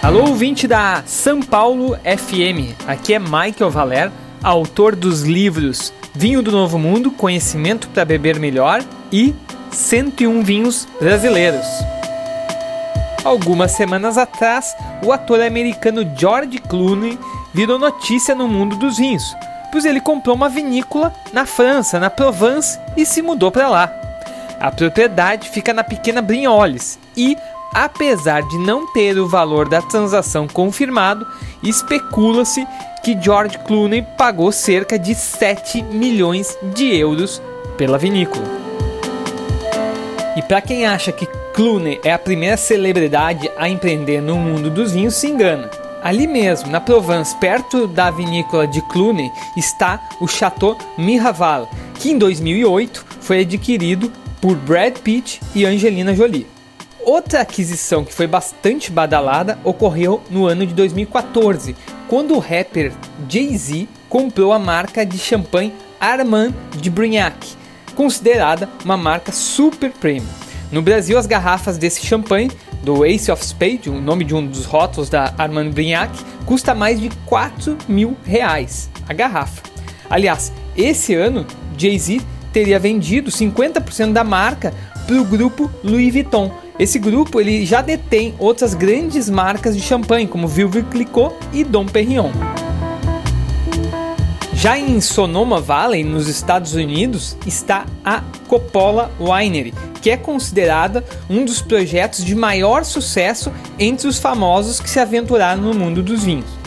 Alô, ouvinte da São Paulo FM. Aqui é Michael Valer, autor dos livros Vinho do Novo Mundo, Conhecimento para Beber Melhor e 101 Vinhos Brasileiros. Algumas semanas atrás, o ator americano George Clooney virou notícia no mundo dos vinhos, pois ele comprou uma vinícola na França, na Provence, e se mudou para lá. A propriedade fica na pequena Brignoles e, apesar de não ter o valor da transação confirmado, especula-se que George Clooney pagou cerca de 7 milhões de euros pela vinícola. E para quem acha que Clooney é a primeira celebridade a empreender no mundo dos vinhos, se engana. Ali mesmo, na Provence, perto da vinícola de Cluny, está o Chateau Miraval, que em 2008 foi adquirido por Brad Pitt e Angelina Jolie. Outra aquisição que foi bastante badalada ocorreu no ano de 2014, quando o rapper Jay-Z comprou a marca de champanhe Armand de Brignac, considerada uma marca super premium. No Brasil, as garrafas desse champanhe do Ace of Spades, o nome de um dos rótulos da Armand Brignac, custa mais de 4 mil reais a garrafa. Aliás, esse ano, Jay-Z teria vendido 50% da marca para o grupo Louis Vuitton. Esse grupo ele já detém outras grandes marcas de champanhe, como Veuve Clicquot e Dom Perignon. Já em Sonoma Valley, nos Estados Unidos, está a Coppola Winery, que é considerada um dos projetos de maior sucesso entre os famosos que se aventuraram no mundo dos vinhos.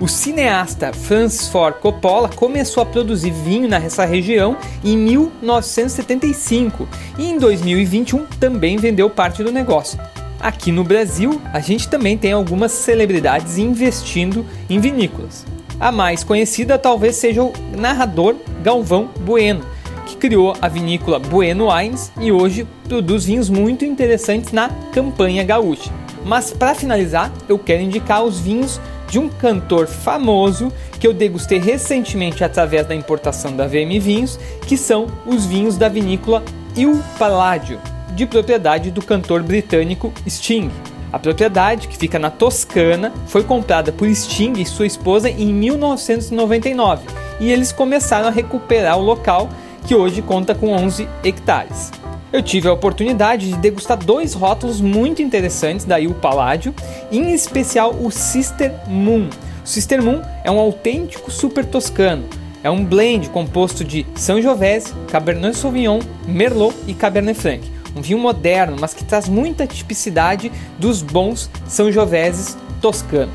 O cineasta Francis Ford Coppola começou a produzir vinho nessa região em 1975 e em 2021 também vendeu parte do negócio. Aqui no Brasil, a gente também tem algumas celebridades investindo em vinícolas. A mais conhecida talvez seja o narrador Galvão Bueno, que criou a vinícola Bueno Wines e hoje produz vinhos muito interessantes na campanha gaúcha. Mas para finalizar, eu quero indicar os vinhos de um cantor famoso que eu degustei recentemente através da importação da VM Vinhos, que são os vinhos da vinícola Il Palladio, de propriedade do cantor britânico Sting. A propriedade, que fica na Toscana, foi comprada por Sting e sua esposa em 1999 e eles começaram a recuperar o local, que hoje conta com 11 hectares. Eu tive a oportunidade de degustar dois rótulos muito interessantes da Il Palladio, em especial o Sister Moon. O Sister Moon é um autêntico super toscano. É um blend composto de Sangiovese, Cabernet Sauvignon, Merlot e Cabernet Franc um vinho moderno, mas que traz muita tipicidade dos bons São Joveses toscanos.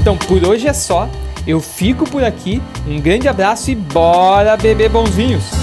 Então por hoje é só, eu fico por aqui, um grande abraço e bora beber bons vinhos!